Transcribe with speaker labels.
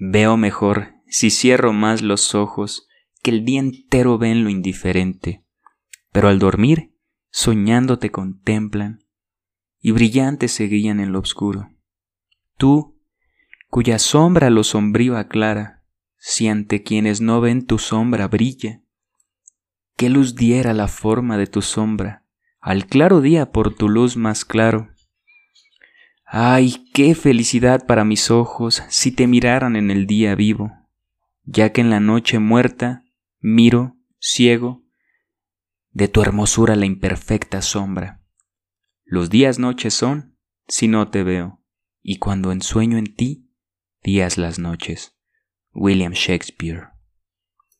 Speaker 1: Veo mejor si cierro más los ojos que el día entero ven lo indiferente, pero al dormir, soñando te contemplan y brillantes se guían en lo oscuro. Tú, cuya sombra lo sombrío aclara, si ante quienes no ven tu sombra brilla, ¿qué luz diera la forma de tu sombra al claro día por tu luz más claro? Ay, qué felicidad para mis ojos si te miraran en el día vivo, ya que en la noche muerta miro, ciego, de tu hermosura la imperfecta sombra. Los días noches son si no te veo, y cuando ensueño en ti, días las noches. William Shakespeare